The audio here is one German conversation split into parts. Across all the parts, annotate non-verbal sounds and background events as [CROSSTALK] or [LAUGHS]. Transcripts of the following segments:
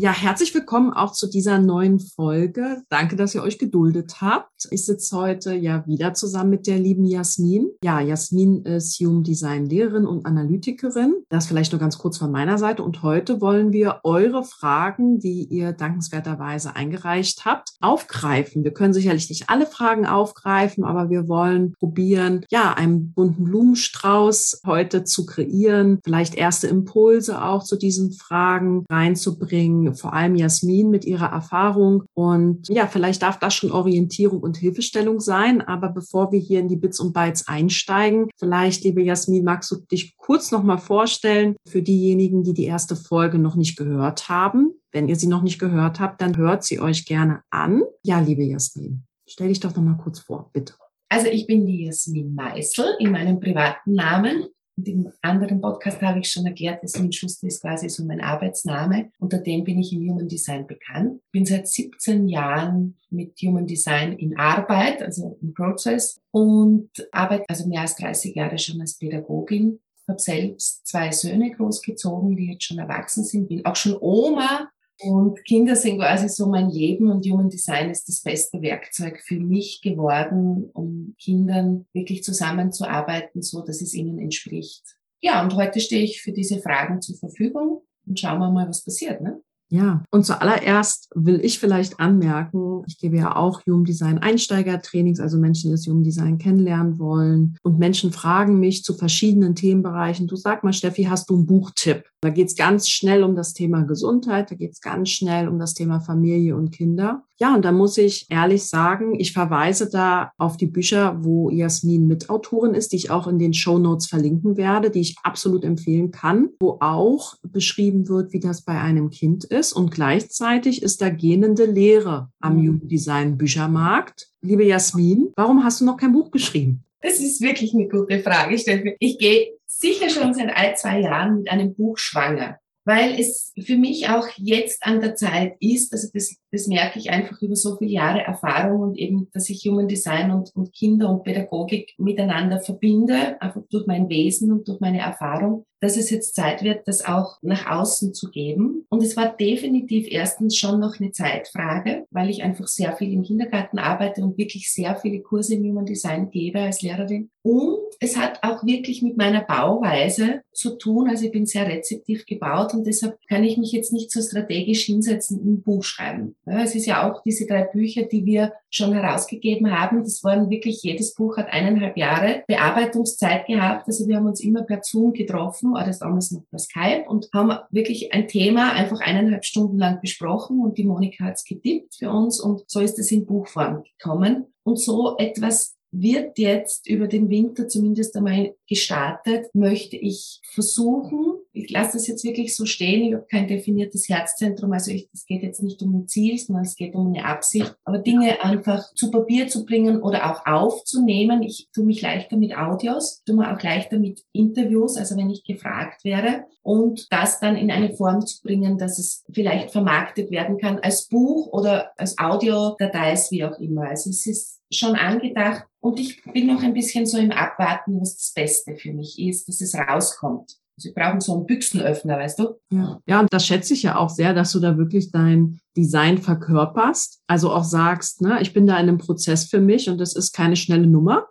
Ja, herzlich willkommen auch zu dieser neuen Folge. Danke, dass ihr euch geduldet habt. Ich sitze heute ja wieder zusammen mit der lieben Jasmin. Ja, Jasmin ist Human Design Lehrerin und Analytikerin. Das vielleicht nur ganz kurz von meiner Seite. Und heute wollen wir eure Fragen, die ihr dankenswerterweise eingereicht habt, aufgreifen. Wir können sicherlich nicht alle Fragen aufgreifen, aber wir wollen probieren, ja, einen bunten Blumenstrauß heute zu kreieren, vielleicht erste Impulse auch zu diesen Fragen reinzubringen vor allem Jasmin mit ihrer Erfahrung. Und ja, vielleicht darf das schon Orientierung und Hilfestellung sein. Aber bevor wir hier in die Bits und Bytes einsteigen, vielleicht, liebe Jasmin, magst du dich kurz nochmal vorstellen für diejenigen, die die erste Folge noch nicht gehört haben. Wenn ihr sie noch nicht gehört habt, dann hört sie euch gerne an. Ja, liebe Jasmin, stell dich doch nochmal kurz vor, bitte. Also ich bin die Jasmin Meißel in meinem privaten Namen. Und im anderen Podcast habe ich schon erklärt, Jasmin Schuster ist quasi so mein Arbeitsname. Unter dem bin ich im Human Design bekannt. Bin seit 17 Jahren mit Human Design in Arbeit, also im Prozess und arbeite also mehr als 30 Jahre schon als Pädagogin. Habe selbst zwei Söhne großgezogen, die jetzt schon erwachsen sind. Bin auch schon Oma und Kinder sind quasi so mein Leben und Human Design ist das beste Werkzeug für mich geworden, um Kindern wirklich zusammenzuarbeiten, so dass es ihnen entspricht. Ja, und heute stehe ich für diese Fragen zur Verfügung und schauen wir mal, was passiert. Ne? Ja, und zuallererst will ich vielleicht anmerken, ich gebe ja auch Human Design Einsteigertrainings, also Menschen, die das Human Design kennenlernen wollen. Und Menschen fragen mich zu verschiedenen Themenbereichen. Du sag mal, Steffi, hast du einen Buchtipp? Da geht es ganz schnell um das Thema Gesundheit, da geht es ganz schnell um das Thema Familie und Kinder. Ja, und da muss ich ehrlich sagen, ich verweise da auf die Bücher, wo Jasmin Mitautorin ist, die ich auch in den Show Notes verlinken werde, die ich absolut empfehlen kann, wo auch beschrieben wird, wie das bei einem Kind ist. Und gleichzeitig ist da gähnende Lehre am mhm. Jugenddesign Büchermarkt. Liebe Jasmin, warum hast du noch kein Buch geschrieben? Das ist wirklich eine gute Frage, Steffi. Ich gehe sicher schon seit ein, zwei Jahren mit einem Buch schwanger, weil es für mich auch jetzt an der Zeit ist, also das, das merke ich einfach über so viele Jahre Erfahrung und eben, dass ich Human Design und, und Kinder und Pädagogik miteinander verbinde, einfach durch mein Wesen und durch meine Erfahrung, dass es jetzt Zeit wird, das auch nach außen zu geben. Und es war definitiv erstens schon noch eine Zeitfrage, weil ich einfach sehr viel im Kindergarten arbeite und wirklich sehr viele Kurse im Human Design gebe als Lehrerin. Und es hat auch wirklich mit meiner Bauweise zu tun. Also ich bin sehr rezeptiv gebaut und deshalb kann ich mich jetzt nicht so strategisch hinsetzen ein Buch schreiben. Ja, es ist ja auch diese drei Bücher, die wir schon herausgegeben haben. Das waren wirklich, jedes Buch hat eineinhalb Jahre Bearbeitungszeit gehabt. Also wir haben uns immer per Zoom getroffen oder damals noch per Skype und haben wirklich ein Thema einfach eineinhalb Stunden lang besprochen und die Monika hat es getippt für uns und so ist es in Buchform gekommen. Und so etwas wird jetzt über den Winter zumindest einmal gestartet, möchte ich versuchen, ich lasse das jetzt wirklich so stehen, ich habe kein definiertes Herzzentrum, also es geht jetzt nicht um ein Ziel, sondern es geht um eine Absicht, aber Dinge einfach zu Papier zu bringen oder auch aufzunehmen. Ich tue mich leichter mit Audios, tue mir auch leichter mit Interviews, also wenn ich gefragt werde und das dann in eine Form zu bringen, dass es vielleicht vermarktet werden kann als Buch oder als Audiodateis, wie auch immer. Also es ist schon angedacht und ich bin noch ein bisschen so im Abwarten, was das Beste für mich ist, dass es rauskommt. Sie brauchen so einen Büchsenöffner, weißt du? Ja. und das schätze ich ja auch sehr, dass du da wirklich dein Design verkörperst. Also auch sagst, ne, ich bin da in einem Prozess für mich und das ist keine schnelle Nummer.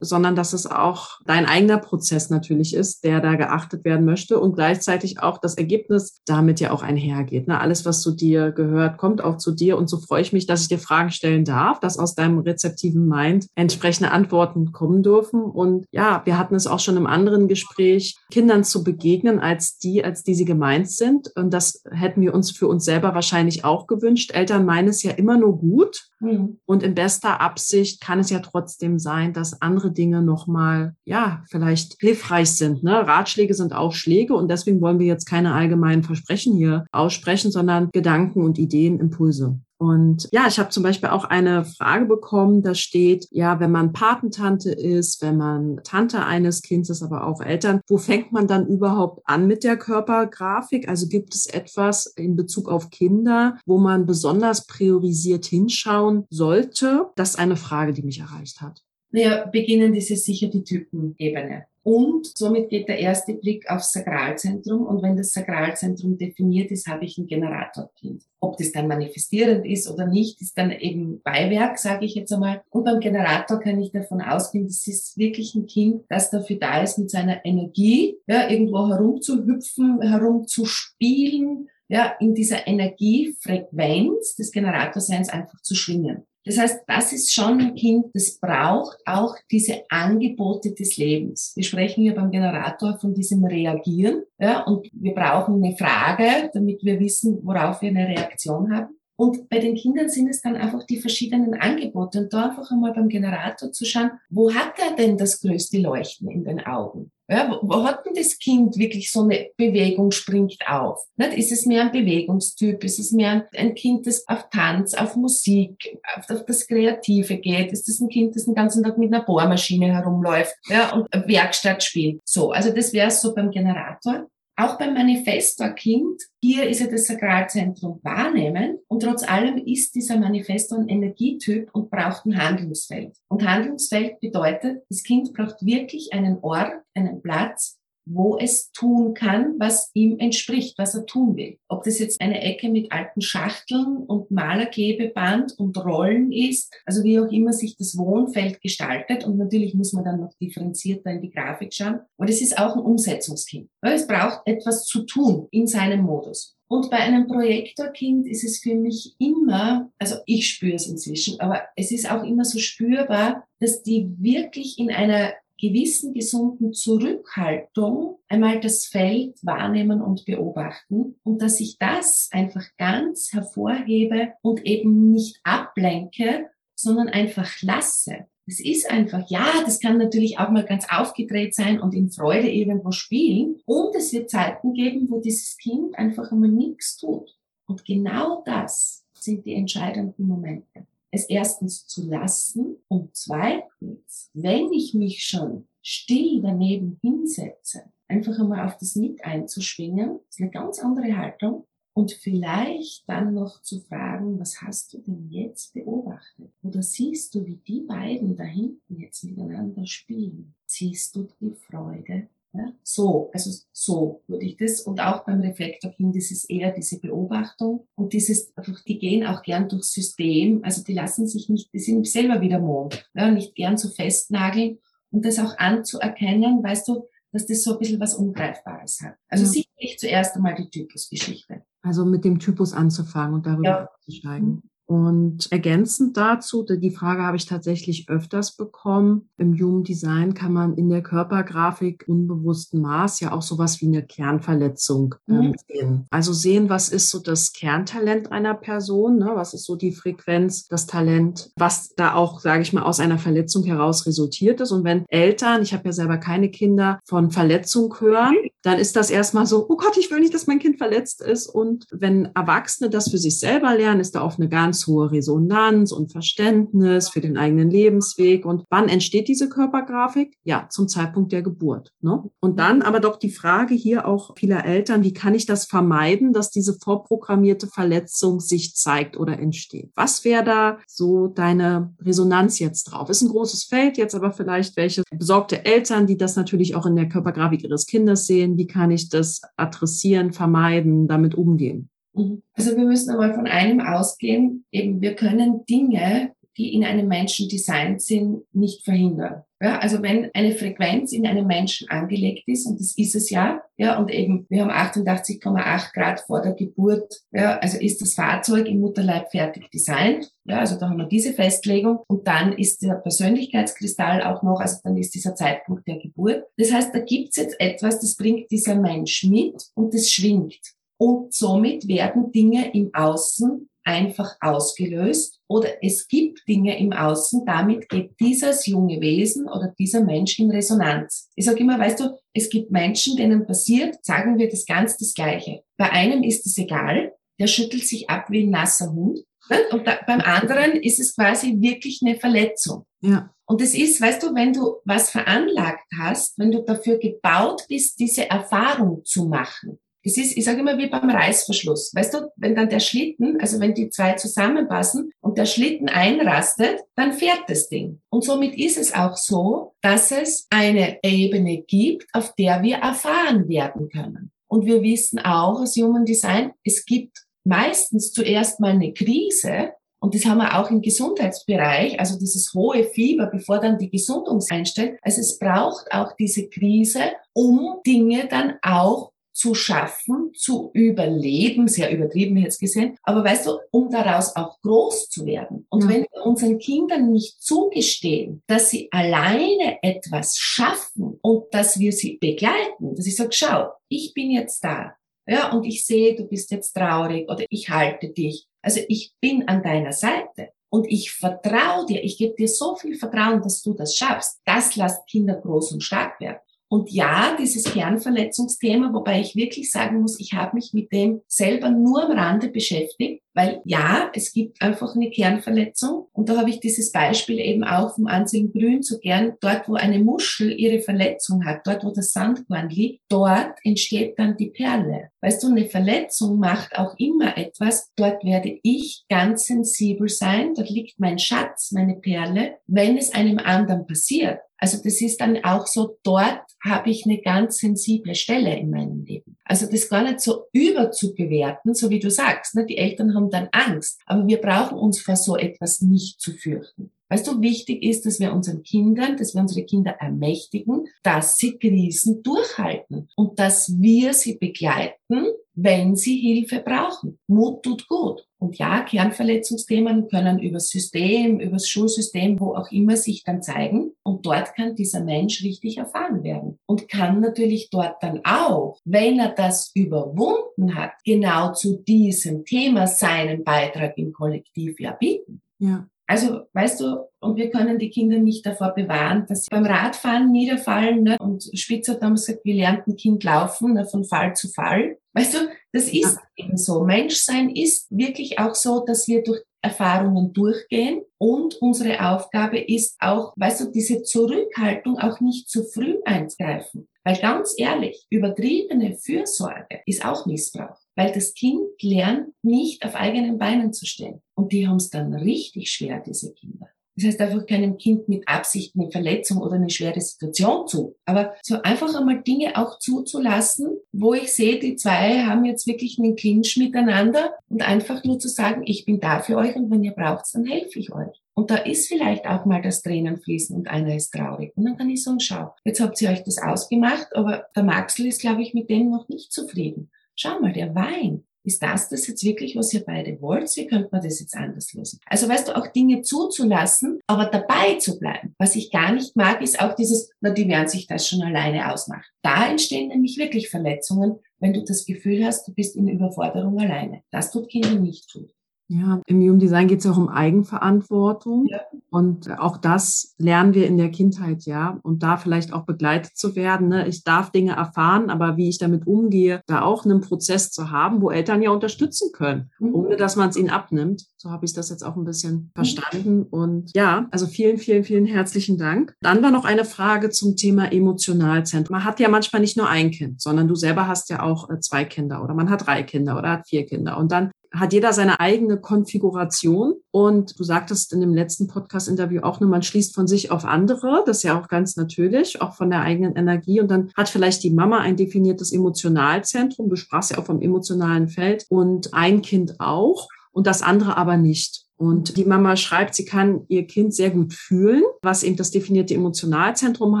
Sondern dass es auch dein eigener Prozess natürlich ist, der da geachtet werden möchte und gleichzeitig auch das Ergebnis damit ja auch einhergeht. Ne? Alles, was zu dir gehört, kommt auch zu dir und so freue ich mich, dass ich dir Fragen stellen darf, dass aus deinem rezeptiven Mind entsprechende Antworten kommen dürfen. Und ja, wir hatten es auch schon im anderen Gespräch, Kindern zu begegnen als die, als die sie gemeint sind. Und das hätten wir uns für uns selber wahrscheinlich auch gewünscht. Eltern meinen es ja immer nur gut. Mhm. Und in bester Absicht kann es ja trotzdem sein, dass andere Dinge nochmal, ja, vielleicht hilfreich sind. Ne? Ratschläge sind auch Schläge und deswegen wollen wir jetzt keine allgemeinen Versprechen hier aussprechen, sondern Gedanken und Ideen, Impulse. Und ja, ich habe zum Beispiel auch eine Frage bekommen, da steht, ja, wenn man Patentante ist, wenn man Tante eines Kindes, aber auch Eltern, wo fängt man dann überhaupt an mit der Körpergrafik? Also gibt es etwas in Bezug auf Kinder, wo man besonders priorisiert hinschauen sollte? Das ist eine Frage, die mich erreicht hat. Naja, beginnend ist es sicher die Typenebene. Und somit geht der erste Blick aufs Sakralzentrum. Und wenn das Sakralzentrum definiert ist, habe ich ein Generatorkind. Ob das dann manifestierend ist oder nicht, ist dann eben Beiwerk, sage ich jetzt einmal. Und beim Generator kann ich davon ausgehen, das ist wirklich ein Kind, das dafür da ist, mit seiner Energie ja, irgendwo herumzuhüpfen, herumzuspielen, ja, in dieser Energiefrequenz des Generatorseins einfach zu schwingen. Das heißt, das ist schon ein Kind, das braucht auch diese Angebote des Lebens. Wir sprechen hier beim Generator von diesem Reagieren, ja, und wir brauchen eine Frage, damit wir wissen, worauf wir eine Reaktion haben. Und bei den Kindern sind es dann einfach die verschiedenen Angebote. Und da einfach einmal beim Generator zu schauen, wo hat er denn das größte Leuchten in den Augen? Ja, wo, hat denn das Kind wirklich so eine Bewegung springt auf? Nicht? Ist es mehr ein Bewegungstyp? Ist es mehr ein, ein Kind, das auf Tanz, auf Musik, auf, auf, das Kreative geht? Ist es ein Kind, das den ganzen Tag mit einer Bohrmaschine herumläuft ja, und Werkstatt spielt? So, also das wäre so beim Generator. Auch beim Manifestor-Kind, hier ist ja das Sakralzentrum wahrnehmen und trotz allem ist dieser Manifestor ein Energietyp und braucht ein Handlungsfeld. Und Handlungsfeld bedeutet, das Kind braucht wirklich einen Ort, einen Platz, wo es tun kann, was ihm entspricht, was er tun will. Ob das jetzt eine Ecke mit alten Schachteln und Malerklebeband und Rollen ist, also wie auch immer sich das Wohnfeld gestaltet. Und natürlich muss man dann noch differenzierter in die Grafik schauen. Aber das ist auch ein Umsetzungskind. Weil es braucht etwas zu tun in seinem Modus. Und bei einem Projektorkind ist es für mich immer, also ich spüre es inzwischen, aber es ist auch immer so spürbar, dass die wirklich in einer gewissen gesunden Zurückhaltung einmal das Feld wahrnehmen und beobachten und dass ich das einfach ganz hervorhebe und eben nicht ablenke, sondern einfach lasse. Es ist einfach, ja, das kann natürlich auch mal ganz aufgedreht sein und in Freude irgendwo spielen. Und es wird Zeiten geben, wo dieses Kind einfach immer nichts tut. Und genau das sind die entscheidenden Momente es erstens zu lassen und zweitens, wenn ich mich schon still daneben hinsetze, einfach einmal auf das mit einzuschwingen, ist eine ganz andere Haltung und vielleicht dann noch zu fragen, was hast du denn jetzt beobachtet? Oder siehst du, wie die beiden da hinten jetzt miteinander spielen? Siehst du die Freude ja, so, also so würde ich das. Und auch beim Reflektorkind ist es eher diese Beobachtung und dieses, einfach, die gehen auch gern durchs System. Also die lassen sich nicht, die sind selber wieder Mond, ja, nicht gern zu festnageln und das auch anzuerkennen, weißt du, dass das so ein bisschen was Ungreifbares hat. Also ja. sicherlich zuerst einmal die Typusgeschichte. Also mit dem Typus anzufangen und darüber ja. zu steigen. Mhm. Und ergänzend dazu, die Frage habe ich tatsächlich öfters bekommen, im Human Design kann man in der Körpergrafik unbewussten Maß ja auch sowas wie eine Kernverletzung ähm, mhm. sehen. Also sehen, was ist so das Kerntalent einer Person, ne? was ist so die Frequenz, das Talent, was da auch, sage ich mal, aus einer Verletzung heraus resultiert ist. Und wenn Eltern, ich habe ja selber keine Kinder, von Verletzung hören, dann ist das erstmal so, oh Gott, ich will nicht, dass mein Kind verletzt ist. Und wenn Erwachsene das für sich selber lernen, ist da auch eine ganz hohe Resonanz und Verständnis für den eigenen Lebensweg. Und wann entsteht diese Körpergrafik? Ja, zum Zeitpunkt der Geburt. Ne? Und dann aber doch die Frage hier auch vieler Eltern, wie kann ich das vermeiden, dass diese vorprogrammierte Verletzung sich zeigt oder entsteht? Was wäre da so deine Resonanz jetzt drauf? Ist ein großes Feld jetzt, aber vielleicht welche besorgte Eltern, die das natürlich auch in der Körpergrafik ihres Kindes sehen, wie kann ich das adressieren, vermeiden, damit umgehen? Mhm. Also wir müssen einmal von einem ausgehen, eben wir können Dinge, die in einem Menschen designt sind, nicht verhindern. Ja, also wenn eine Frequenz in einem Menschen angelegt ist, und das ist es ja, ja, und eben, wir haben 88,8 Grad vor der Geburt, ja, also ist das Fahrzeug im Mutterleib fertig designt, ja, also da haben wir diese Festlegung, und dann ist der Persönlichkeitskristall auch noch, also dann ist dieser Zeitpunkt der Geburt. Das heißt, da gibt's jetzt etwas, das bringt dieser Mensch mit und das schwingt. Und somit werden Dinge im Außen einfach ausgelöst oder es gibt Dinge im Außen, damit geht dieses junge Wesen oder dieser Mensch in Resonanz. Ich sage immer, weißt du, es gibt Menschen, denen passiert, sagen wir das ganz das Gleiche. Bei einem ist es egal, der schüttelt sich ab wie ein nasser Hund. Ne? Und da, beim anderen ist es quasi wirklich eine Verletzung. Ja. Und es ist, weißt du, wenn du was veranlagt hast, wenn du dafür gebaut bist, diese Erfahrung zu machen, es ist, ich sage immer wie beim Reißverschluss. Weißt du, wenn dann der Schlitten, also wenn die zwei zusammenpassen und der Schlitten einrastet, dann fährt das Ding. Und somit ist es auch so, dass es eine Ebene gibt, auf der wir erfahren werden können. Und wir wissen auch aus Human Design, es gibt meistens zuerst mal eine Krise, und das haben wir auch im Gesundheitsbereich, also dieses hohe Fieber, bevor dann die Gesundung einstellt. Also es braucht auch diese Krise, um Dinge dann auch zu schaffen, zu überleben, sehr übertrieben jetzt gesehen, aber weißt du, um daraus auch groß zu werden. Und ja. wenn wir unseren Kindern nicht zugestehen, dass sie alleine etwas schaffen und dass wir sie begleiten, dass ich sage, schau, ich bin jetzt da, ja, und ich sehe, du bist jetzt traurig oder ich halte dich. Also ich bin an deiner Seite. Und ich vertraue dir, ich gebe dir so viel Vertrauen, dass du das schaffst. Das lässt Kinder groß und stark werden. Und ja, dieses Kernverletzungsthema, wobei ich wirklich sagen muss, ich habe mich mit dem selber nur am Rande beschäftigt, weil ja, es gibt einfach eine Kernverletzung. Und da habe ich dieses Beispiel eben auch vom Anselm Grün so gern. Dort, wo eine Muschel ihre Verletzung hat, dort, wo das Sandkorn liegt, dort entsteht dann die Perle. Weißt du, eine Verletzung macht auch immer etwas. Dort werde ich ganz sensibel sein. Dort liegt mein Schatz, meine Perle. Wenn es einem anderen passiert, also das ist dann auch so, dort habe ich eine ganz sensible Stelle in meinem Leben. Also das gar nicht so überzubewerten, so wie du sagst. Ne? Die Eltern haben dann Angst, aber wir brauchen uns vor so etwas nicht zu fürchten. Weißt du, wichtig ist, dass wir unseren Kindern, dass wir unsere Kinder ermächtigen, dass sie Krisen durchhalten und dass wir sie begleiten, wenn sie Hilfe brauchen. Mut tut gut. Und ja, Kernverletzungsthemen können übers System, übers Schulsystem, wo auch immer sich dann zeigen. Und dort kann dieser Mensch richtig erfahren werden. Und kann natürlich dort dann auch, wenn er das überwunden hat, genau zu diesem Thema seinen Beitrag im Kollektiv ja bieten. Ja. Also, weißt du, und wir können die Kinder nicht davor bewahren, dass sie beim Radfahren niederfallen. Ne? Und Spitzer hat damals gesagt, wir lernen ein Kind laufen, ne? von Fall zu Fall. Weißt du, das ist eben so. Menschsein ist wirklich auch so, dass wir durch Erfahrungen durchgehen und unsere Aufgabe ist auch, weißt du, diese Zurückhaltung auch nicht zu früh einzugreifen. Weil ganz ehrlich, übertriebene Fürsorge ist auch Missbrauch weil das Kind lernt nicht auf eigenen Beinen zu stehen. Und die haben es dann richtig schwer, diese Kinder. Das heißt einfach keinem Kind mit Absicht eine Verletzung oder eine schwere Situation zu. Aber so einfach einmal Dinge auch zuzulassen, wo ich sehe, die zwei haben jetzt wirklich einen Clinch miteinander und einfach nur zu sagen, ich bin da für euch und wenn ihr braucht, dann helfe ich euch. Und da ist vielleicht auch mal das Tränen fließen und einer ist traurig. Und dann kann ich sagen, schau, jetzt habt ihr euch das ausgemacht, aber der Maxel ist, glaube ich, mit dem noch nicht zufrieden schau mal, der Wein, ist das das jetzt wirklich, was ihr beide wollt? Wie könnte man das jetzt anders lösen? Also weißt du, auch Dinge zuzulassen, aber dabei zu bleiben. Was ich gar nicht mag, ist auch dieses, na, die werden sich das schon alleine ausmachen. Da entstehen nämlich wirklich Verletzungen, wenn du das Gefühl hast, du bist in Überforderung alleine. Das tut Kinder nicht gut. Ja, im Human Design geht es ja auch um Eigenverantwortung. Ja. Und auch das lernen wir in der Kindheit, ja. Und da vielleicht auch begleitet zu werden. Ne? Ich darf Dinge erfahren, aber wie ich damit umgehe, da auch einen Prozess zu haben, wo Eltern ja unterstützen können, mhm. ohne dass man es ihnen abnimmt. So habe ich das jetzt auch ein bisschen mhm. verstanden. Und ja, also vielen, vielen, vielen herzlichen Dank. Dann war noch eine Frage zum Thema Emotionalzentrum. Man hat ja manchmal nicht nur ein Kind, sondern du selber hast ja auch äh, zwei Kinder oder man hat drei Kinder oder hat vier Kinder. Und dann hat jeder seine eigene Konfiguration. Und du sagtest in dem letzten Podcast-Interview auch nur, man schließt von sich auf andere. Das ist ja auch ganz natürlich, auch von der eigenen Energie. Und dann hat vielleicht die Mama ein definiertes Emotionalzentrum. Du sprachst ja auch vom emotionalen Feld und ein Kind auch und das andere aber nicht. Und die Mama schreibt, sie kann ihr Kind sehr gut fühlen, was eben das definierte Emotionalzentrum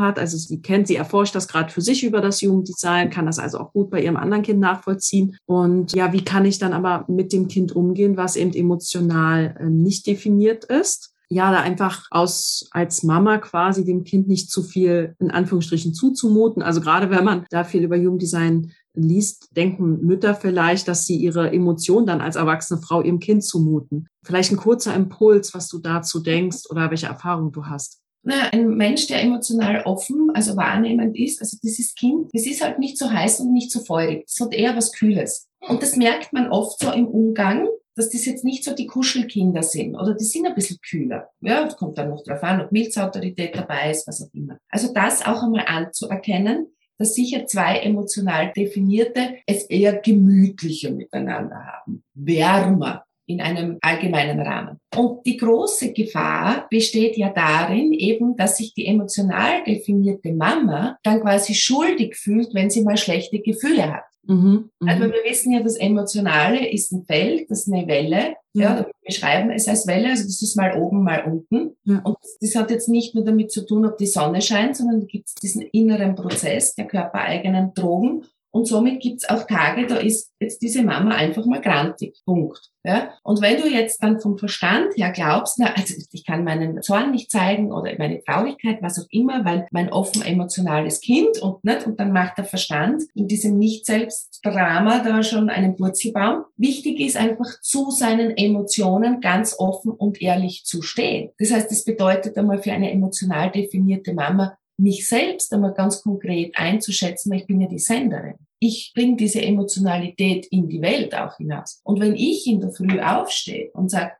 hat. Also sie kennt, sie erforscht das gerade für sich über das Jugenddesign, kann das also auch gut bei ihrem anderen Kind nachvollziehen. Und ja, wie kann ich dann aber mit dem Kind umgehen, was eben emotional äh, nicht definiert ist? ja, da einfach aus als Mama quasi dem Kind nicht zu viel in Anführungsstrichen zuzumuten. Also gerade wenn man da viel über Jugenddesign liest, denken Mütter vielleicht, dass sie ihre Emotionen dann als erwachsene Frau ihrem Kind zumuten. Vielleicht ein kurzer Impuls, was du dazu denkst oder welche Erfahrungen du hast. Na, ein Mensch, der emotional offen, also wahrnehmend ist, also dieses Kind, das ist halt nicht so heiß und nicht so feurig. Das hat eher was Kühles. Und das merkt man oft so im Umgang, dass das jetzt nicht so die Kuschelkinder sind oder die sind ein bisschen kühler. Ja, das kommt dann noch drauf an, ob Milzautorität dabei ist, was auch immer. Also das auch einmal anzuerkennen, dass sicher zwei emotional definierte es eher gemütlicher miteinander haben, wärmer in einem allgemeinen Rahmen. Und die große Gefahr besteht ja darin eben, dass sich die emotional definierte Mama dann quasi schuldig fühlt, wenn sie mal schlechte Gefühle hat. Mhm, also mhm. wir wissen ja, das Emotionale ist ein Feld, das ist eine Welle. Ja, wir beschreiben es als Welle, also das ist mal oben, mal unten. Ja. Und das hat jetzt nicht nur damit zu tun, ob die Sonne scheint, sondern da gibt es diesen inneren Prozess der körpereigenen Drogen. Und somit gibt's auch Tage, da ist jetzt diese Mama einfach mal grantig. Punkt. Ja? Und wenn du jetzt dann vom Verstand her glaubst, na, also ich kann meinen Zorn nicht zeigen oder meine Traurigkeit, was auch immer, weil mein offen emotionales Kind und nicht, und dann macht der Verstand in diesem Nicht-Selbst-Drama da schon einen Wurzelbaum. Wichtig ist einfach zu seinen Emotionen ganz offen und ehrlich zu stehen. Das heißt, das bedeutet einmal für eine emotional definierte Mama, mich selbst einmal ganz konkret einzuschätzen, weil ich bin ja die Senderin. Ich bringe diese Emotionalität in die Welt auch hinaus. Und wenn ich in der Früh aufstehe und sage,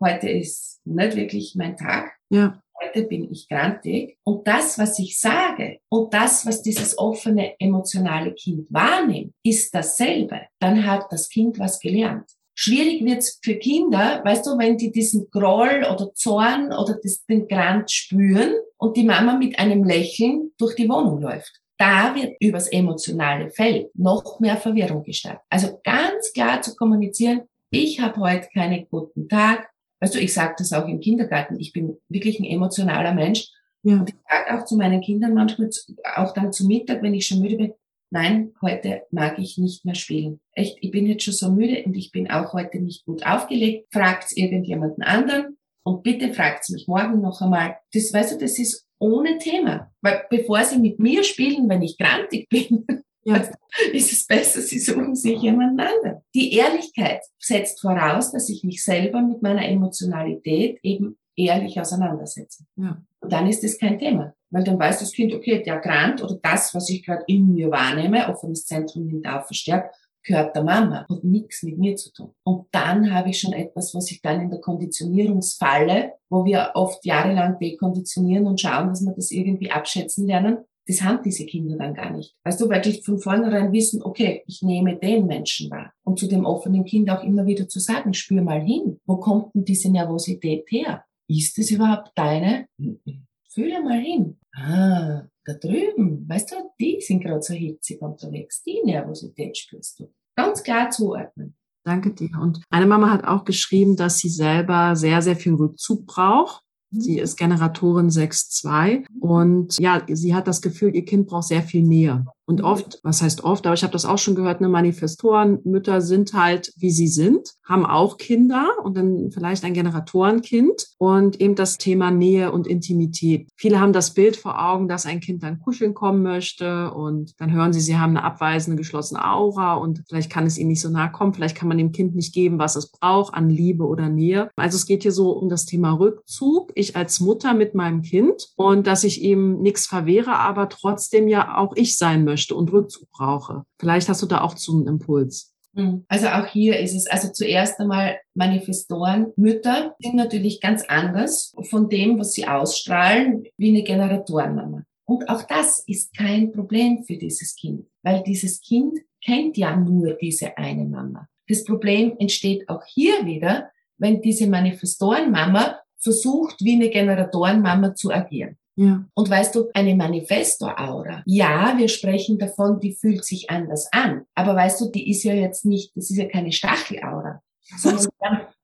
heute ist nicht wirklich mein Tag, ja. heute bin ich grantig und das, was ich sage und das, was dieses offene emotionale Kind wahrnimmt, ist dasselbe, dann hat das Kind was gelernt. Schwierig wird's für Kinder, weißt du, wenn die diesen Groll oder Zorn oder das, den Grant spüren und die Mama mit einem Lächeln durch die Wohnung läuft. Da wird übers emotionale Feld noch mehr Verwirrung gestartet. Also ganz klar zu kommunizieren, ich habe heute keinen guten Tag. Weißt du, ich sage das auch im Kindergarten, ich bin wirklich ein emotionaler Mensch. Ja. Und ich sage auch zu meinen Kindern manchmal, auch dann zu Mittag, wenn ich schon müde bin, nein, heute mag ich nicht mehr spielen. Echt, ich bin jetzt schon so müde und ich bin auch heute nicht gut aufgelegt. Fragt's irgendjemanden anderen und bitte fragt's mich morgen noch einmal. Das, weißt du, das ist ohne Thema. Weil bevor sie mit mir spielen, wenn ich grantig [LAUGHS] bin, ja. ist es besser, sie suchen sich jemanden anderen. Die Ehrlichkeit setzt voraus, dass ich mich selber mit meiner Emotionalität eben ehrlich auseinandersetze. Ja. Und dann ist es kein Thema. Weil dann weiß das Kind, okay, der Grant oder das, was ich gerade in mir wahrnehme, offenes Zentrum nimmt auf, verstärkt, gehört der Mama, hat nichts mit mir zu tun. Und dann habe ich schon etwas, was ich dann in der Konditionierungsfalle, wo wir oft jahrelang dekonditionieren und schauen, dass wir das irgendwie abschätzen lernen, das haben diese Kinder dann gar nicht. Weißt du, weil die von vornherein wissen, okay, ich nehme den Menschen wahr. Und zu dem offenen Kind auch immer wieder zu sagen, spür mal hin, wo kommt denn diese Nervosität her? Ist es überhaupt deine? Fühle mal hin. Ah, da drüben, weißt du, die sind gerade so hitzig unterwegs. Die Nervosität spürst du. Ganz klar zuordnen. Danke dir. Und meine Mama hat auch geschrieben, dass sie selber sehr, sehr viel Rückzug braucht Sie mhm. ist Generatorin 6.2 und ja, sie hat das Gefühl, ihr Kind braucht sehr viel Nähe. Und oft, was heißt oft, aber ich habe das auch schon gehört, eine Manifestoren, Mütter sind halt, wie sie sind, haben auch Kinder und dann vielleicht ein Generatorenkind und eben das Thema Nähe und Intimität. Viele haben das Bild vor Augen, dass ein Kind dann kuscheln kommen möchte und dann hören sie, sie haben eine abweisende, geschlossene Aura und vielleicht kann es ihnen nicht so nahe kommen, vielleicht kann man dem Kind nicht geben, was es braucht an Liebe oder Nähe. Also es geht hier so um das Thema Rückzug, ich als Mutter mit meinem Kind und dass ich ihm nichts verwehre, aber trotzdem ja auch ich sein möchte möchte und Rückzug brauche. Vielleicht hast du da auch einen Impuls. Hm. Also auch hier ist es, also zuerst einmal Manifestoren, Mütter sind natürlich ganz anders von dem, was sie ausstrahlen, wie eine Generatorenmama. Und auch das ist kein Problem für dieses Kind, weil dieses Kind kennt ja nur diese eine Mama. Das Problem entsteht auch hier wieder, wenn diese Manifestorenmama versucht, wie eine Generatorenmama zu agieren. Ja. Und weißt du, eine Manifestor-Aura, ja, wir sprechen davon, die fühlt sich anders an. Aber weißt du, die ist ja jetzt nicht, das ist ja keine Stachelaura. Sondern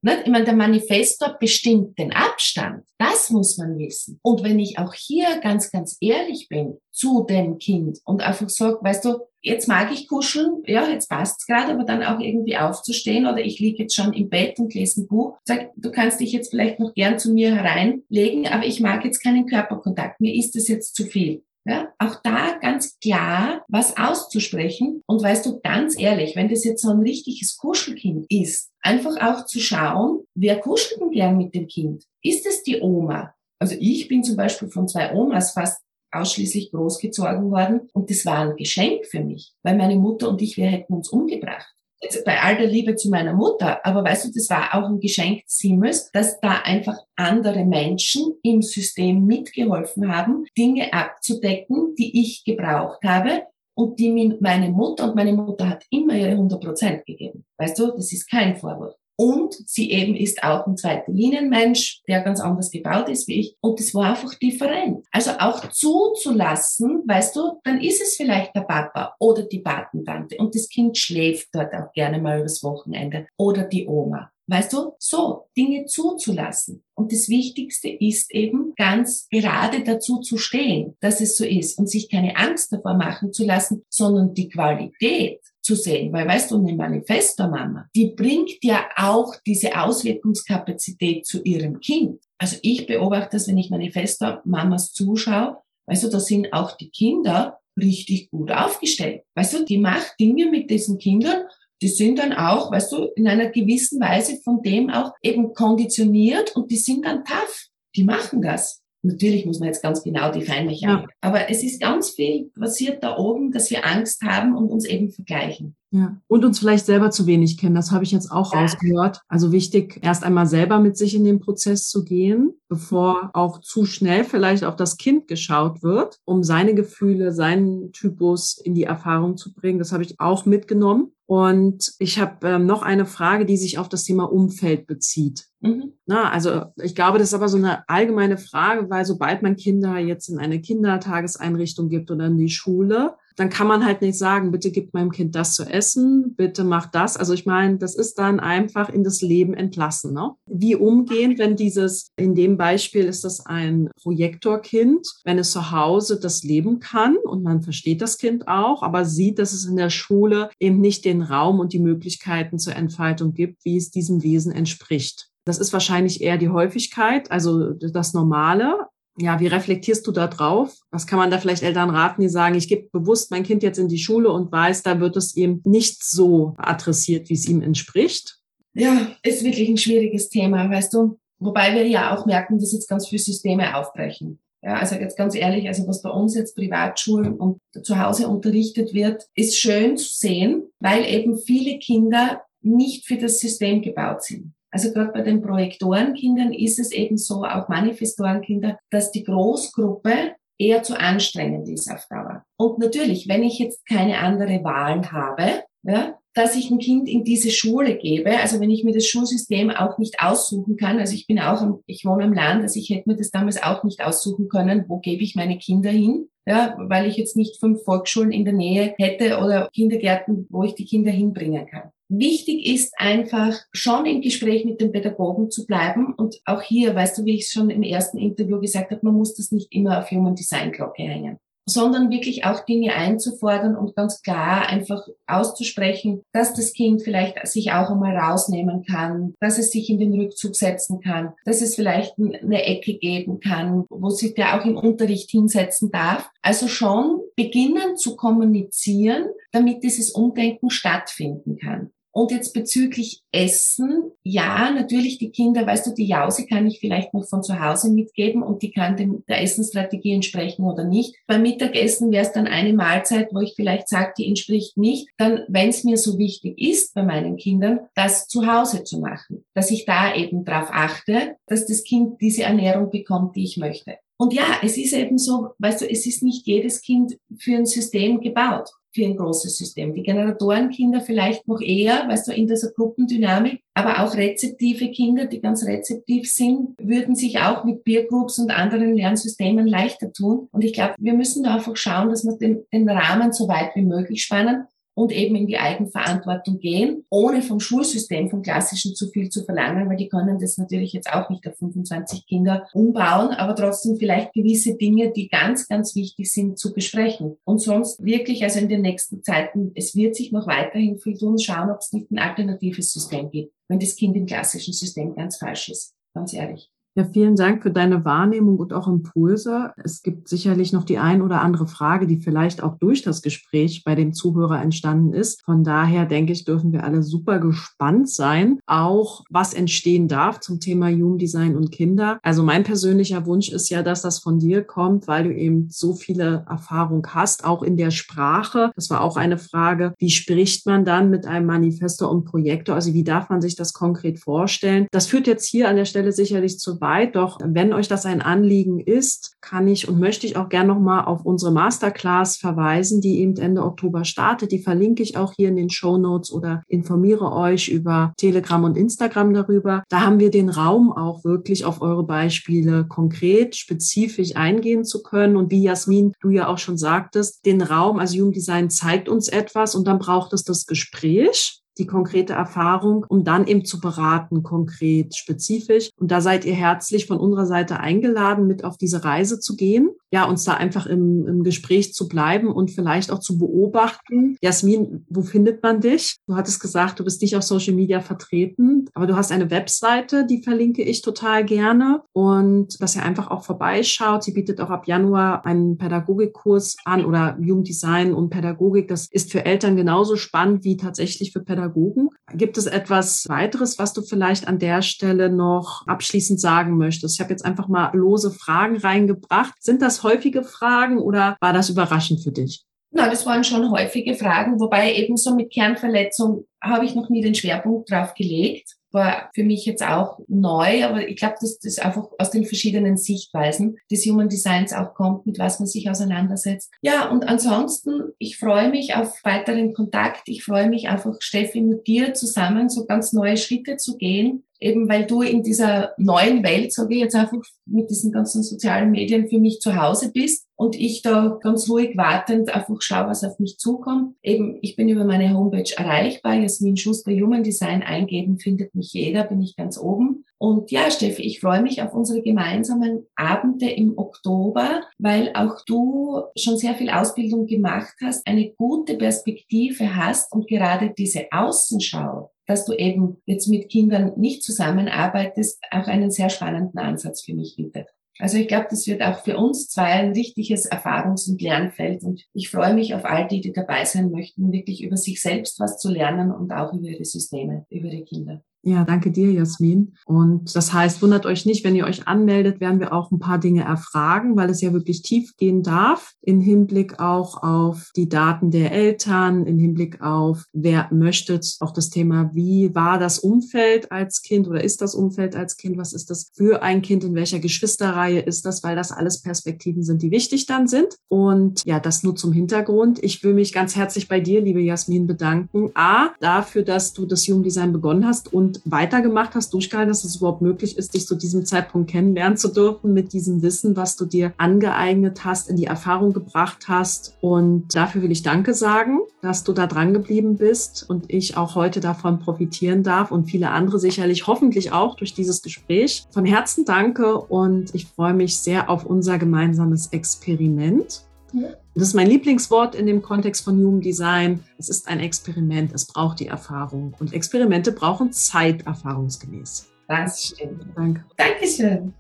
Ne? Ich meine, der Manifestor bestimmt den Abstand. Das muss man wissen. Und wenn ich auch hier ganz, ganz ehrlich bin zu dem Kind und einfach sage, weißt du, jetzt mag ich kuscheln, ja, jetzt passt's gerade, aber dann auch irgendwie aufzustehen oder ich liege jetzt schon im Bett und lese ein Buch, sag, du kannst dich jetzt vielleicht noch gern zu mir hereinlegen, aber ich mag jetzt keinen Körperkontakt, mir ist das jetzt zu viel. Ja, auch da ganz klar was auszusprechen. Und weißt du, ganz ehrlich, wenn das jetzt so ein richtiges Kuschelkind ist, einfach auch zu schauen, wer kuschelt denn gern mit dem Kind? Ist es die Oma? Also ich bin zum Beispiel von zwei Omas fast ausschließlich großgezogen worden und das war ein Geschenk für mich, weil meine Mutter und ich, wir hätten uns umgebracht jetzt bei all der Liebe zu meiner Mutter, aber weißt du, das war auch ein Geschenk des Himmels, dass da einfach andere Menschen im System mitgeholfen haben, Dinge abzudecken, die ich gebraucht habe und die mir meine Mutter und meine Mutter hat immer ihre 100 Prozent gegeben. Weißt du, das ist kein Vorwurf. Und sie eben ist auch ein zweiter Linienmensch, der ganz anders gebaut ist wie ich. Und das war einfach different. Also auch zuzulassen, weißt du, dann ist es vielleicht der Papa oder die Patentante und das Kind schläft dort auch gerne mal übers Wochenende oder die Oma. Weißt du, so Dinge zuzulassen. Und das Wichtigste ist eben ganz gerade dazu zu stehen, dass es so ist und sich keine Angst davor machen zu lassen, sondern die Qualität zu sehen. Weil weißt du, eine Manifestor-Mama, die bringt ja auch diese Auswirkungskapazität zu ihrem Kind. Also ich beobachte das, wenn ich Manifestor-Mamas zuschaue, weißt du, da sind auch die Kinder richtig gut aufgestellt. Weißt du, die macht Dinge mit diesen Kindern, die sind dann auch, weißt du, in einer gewissen Weise von dem auch eben konditioniert und die sind dann tough. Die machen das. Natürlich muss man jetzt ganz genau die Feindliche ja. Aber es ist ganz viel passiert da oben, dass wir Angst haben und uns eben vergleichen. Ja, und uns vielleicht selber zu wenig kennen. Das habe ich jetzt auch ja. rausgehört. Also wichtig, erst einmal selber mit sich in den Prozess zu gehen, bevor auch zu schnell vielleicht auf das Kind geschaut wird, um seine Gefühle, seinen Typus in die Erfahrung zu bringen. Das habe ich auch mitgenommen. Und ich habe ähm, noch eine Frage, die sich auf das Thema Umfeld bezieht. Mhm. Na, also ich glaube, das ist aber so eine allgemeine Frage, weil sobald man Kinder jetzt in eine Kindertageseinrichtung gibt oder in die Schule, dann kann man halt nicht sagen, bitte gib meinem Kind das zu essen, bitte mach das. Also ich meine, das ist dann einfach in das Leben entlassen. Ne? Wie umgehen, wenn dieses, in dem Beispiel ist das ein Projektorkind, wenn es zu Hause das leben kann und man versteht das Kind auch, aber sieht, dass es in der Schule eben nicht den Raum und die Möglichkeiten zur Entfaltung gibt, wie es diesem Wesen entspricht. Das ist wahrscheinlich eher die Häufigkeit, also das Normale ja, wie reflektierst du da drauf? Was kann man da vielleicht Eltern raten, die sagen, ich gebe bewusst mein Kind jetzt in die Schule und weiß, da wird es ihm nicht so adressiert, wie es ihm entspricht? Ja, ist wirklich ein schwieriges Thema, weißt du. Wobei wir ja auch merken, dass jetzt ganz viele Systeme aufbrechen. Ja, also jetzt ganz ehrlich, also was bei uns jetzt Privatschulen und zu Hause unterrichtet wird, ist schön zu sehen, weil eben viele Kinder nicht für das System gebaut sind. Also gerade bei den Projektorenkindern ist es eben so, auch Manifestorenkinder, dass die Großgruppe eher zu anstrengend ist auf Dauer. Und natürlich, wenn ich jetzt keine andere Wahl habe, ja, dass ich ein Kind in diese Schule gebe, also wenn ich mir das Schulsystem auch nicht aussuchen kann, also ich bin auch, im, ich wohne im Land, also ich hätte mir das damals auch nicht aussuchen können, wo gebe ich meine Kinder hin, ja, weil ich jetzt nicht fünf Volksschulen in der Nähe hätte oder Kindergärten, wo ich die Kinder hinbringen kann. Wichtig ist einfach schon im Gespräch mit dem Pädagogen zu bleiben und auch hier, weißt du, wie ich es schon im ersten Interview gesagt habe, man muss das nicht immer auf Human Design Glocke hängen sondern wirklich auch Dinge einzufordern und ganz klar einfach auszusprechen, dass das Kind vielleicht sich auch einmal rausnehmen kann, dass es sich in den Rückzug setzen kann, dass es vielleicht eine Ecke geben kann, wo sich der auch im Unterricht hinsetzen darf. Also schon beginnen zu kommunizieren, damit dieses Umdenken stattfinden kann. Und jetzt bezüglich Essen, ja, natürlich die Kinder, weißt du, die Jause kann ich vielleicht noch von zu Hause mitgeben und die kann dem, der Essensstrategie entsprechen oder nicht. Beim Mittagessen wäre es dann eine Mahlzeit, wo ich vielleicht sage, die entspricht nicht. Dann, wenn es mir so wichtig ist bei meinen Kindern, das zu Hause zu machen, dass ich da eben darauf achte, dass das Kind diese Ernährung bekommt, die ich möchte. Und ja, es ist eben so, weißt du, es ist nicht jedes Kind für ein System gebaut für ein großes System. Die Generatorenkinder vielleicht noch eher, weißt du, in dieser Gruppendynamik, aber auch rezeptive Kinder, die ganz rezeptiv sind, würden sich auch mit Peer Groups und anderen Lernsystemen leichter tun. Und ich glaube, wir müssen da einfach schauen, dass wir den, den Rahmen so weit wie möglich spannen und eben in die Eigenverantwortung gehen, ohne vom Schulsystem, vom klassischen zu viel zu verlangen, weil die können das natürlich jetzt auch nicht auf 25 Kinder umbauen, aber trotzdem vielleicht gewisse Dinge, die ganz, ganz wichtig sind, zu besprechen. Und sonst wirklich, also in den nächsten Zeiten, es wird sich noch weiterhin viel tun, schauen, ob es nicht ein alternatives System gibt, wenn das Kind im klassischen System ganz falsch ist. Ganz ehrlich. Ja, vielen Dank für deine Wahrnehmung und auch Impulse. Es gibt sicherlich noch die ein oder andere Frage, die vielleicht auch durch das Gespräch bei dem Zuhörer entstanden ist. Von daher denke ich, dürfen wir alle super gespannt sein, auch was entstehen darf zum Thema Jugenddesign und Kinder. Also mein persönlicher Wunsch ist ja, dass das von dir kommt, weil du eben so viele Erfahrung hast, auch in der Sprache. Das war auch eine Frage. Wie spricht man dann mit einem Manifesto und Projektor? Also wie darf man sich das konkret vorstellen? Das führt jetzt hier an der Stelle sicherlich zu weit. Doch wenn euch das ein Anliegen ist, kann ich und möchte ich auch gerne nochmal auf unsere Masterclass verweisen, die eben Ende Oktober startet. Die verlinke ich auch hier in den Show Notes oder informiere euch über Telegram und Instagram darüber. Da haben wir den Raum auch wirklich auf eure Beispiele konkret, spezifisch eingehen zu können. Und wie Jasmin, du ja auch schon sagtest, den Raum, also Jugenddesign zeigt uns etwas und dann braucht es das Gespräch die konkrete Erfahrung, um dann eben zu beraten, konkret, spezifisch. Und da seid ihr herzlich von unserer Seite eingeladen, mit auf diese Reise zu gehen. Ja, uns da einfach im, im Gespräch zu bleiben und vielleicht auch zu beobachten. Jasmin, wo findet man dich? Du hattest gesagt, du bist nicht auf Social Media vertreten, aber du hast eine Webseite, die verlinke ich total gerne. Und dass ihr einfach auch vorbeischaut. Sie bietet auch ab Januar einen Pädagogikkurs an oder Jugenddesign und Pädagogik. Das ist für Eltern genauso spannend wie tatsächlich für Pädagogen Pädagogen. Gibt es etwas weiteres, was du vielleicht an der Stelle noch abschließend sagen möchtest? Ich habe jetzt einfach mal lose Fragen reingebracht. Sind das häufige Fragen oder war das überraschend für dich? Na, das waren schon häufige Fragen, wobei ebenso mit Kernverletzung habe ich noch nie den Schwerpunkt drauf gelegt war für mich jetzt auch neu, aber ich glaube, dass das einfach aus den verschiedenen Sichtweisen des Human Designs auch kommt, mit was man sich auseinandersetzt. Ja, und ansonsten, ich freue mich auf weiteren Kontakt. Ich freue mich einfach, Steffi, mit dir zusammen so ganz neue Schritte zu gehen eben weil du in dieser neuen Welt, sage ich jetzt einfach, mit diesen ganzen sozialen Medien für mich zu Hause bist und ich da ganz ruhig wartend einfach schaue, was auf mich zukommt. Eben, ich bin über meine Homepage erreichbar, Jasmin Schuster Human Design eingeben, findet mich jeder, bin ich ganz oben. Und ja, Steffi, ich freue mich auf unsere gemeinsamen Abende im Oktober, weil auch du schon sehr viel Ausbildung gemacht hast, eine gute Perspektive hast und gerade diese Außenschau dass du eben jetzt mit Kindern nicht zusammenarbeitest, auch einen sehr spannenden Ansatz für mich bietet. Also ich glaube, das wird auch für uns zwei ein richtiges Erfahrungs- und Lernfeld. Und ich freue mich auf all die, die dabei sein möchten, wirklich über sich selbst was zu lernen und auch über ihre Systeme, über ihre Kinder. Ja, danke dir, Jasmin. Und das heißt, wundert euch nicht, wenn ihr euch anmeldet, werden wir auch ein paar Dinge erfragen, weil es ja wirklich tief gehen darf, im Hinblick auch auf die Daten der Eltern, im Hinblick auf, wer möchte, auch das Thema, wie war das Umfeld als Kind oder ist das Umfeld als Kind, was ist das für ein Kind, in welcher Geschwisterreihe ist das, weil das alles Perspektiven sind, die wichtig dann sind. Und ja, das nur zum Hintergrund. Ich will mich ganz herzlich bei dir, liebe Jasmin, bedanken. A, dafür, dass du das Jugenddesign begonnen hast und weitergemacht hast, durchgehalten dass es überhaupt möglich ist, dich zu diesem Zeitpunkt kennenlernen zu dürfen mit diesem Wissen, was du dir angeeignet hast, in die Erfahrung gebracht hast. Und dafür will ich Danke sagen, dass du da dran geblieben bist und ich auch heute davon profitieren darf und viele andere sicherlich hoffentlich auch durch dieses Gespräch. Von Herzen danke und ich freue mich sehr auf unser gemeinsames Experiment. Ja. Das ist mein Lieblingswort in dem Kontext von Jugenddesign. Es ist ein Experiment, es braucht die Erfahrung. Und Experimente brauchen Zeit erfahrungsgemäß. Das stimmt. Danke. Dankeschön.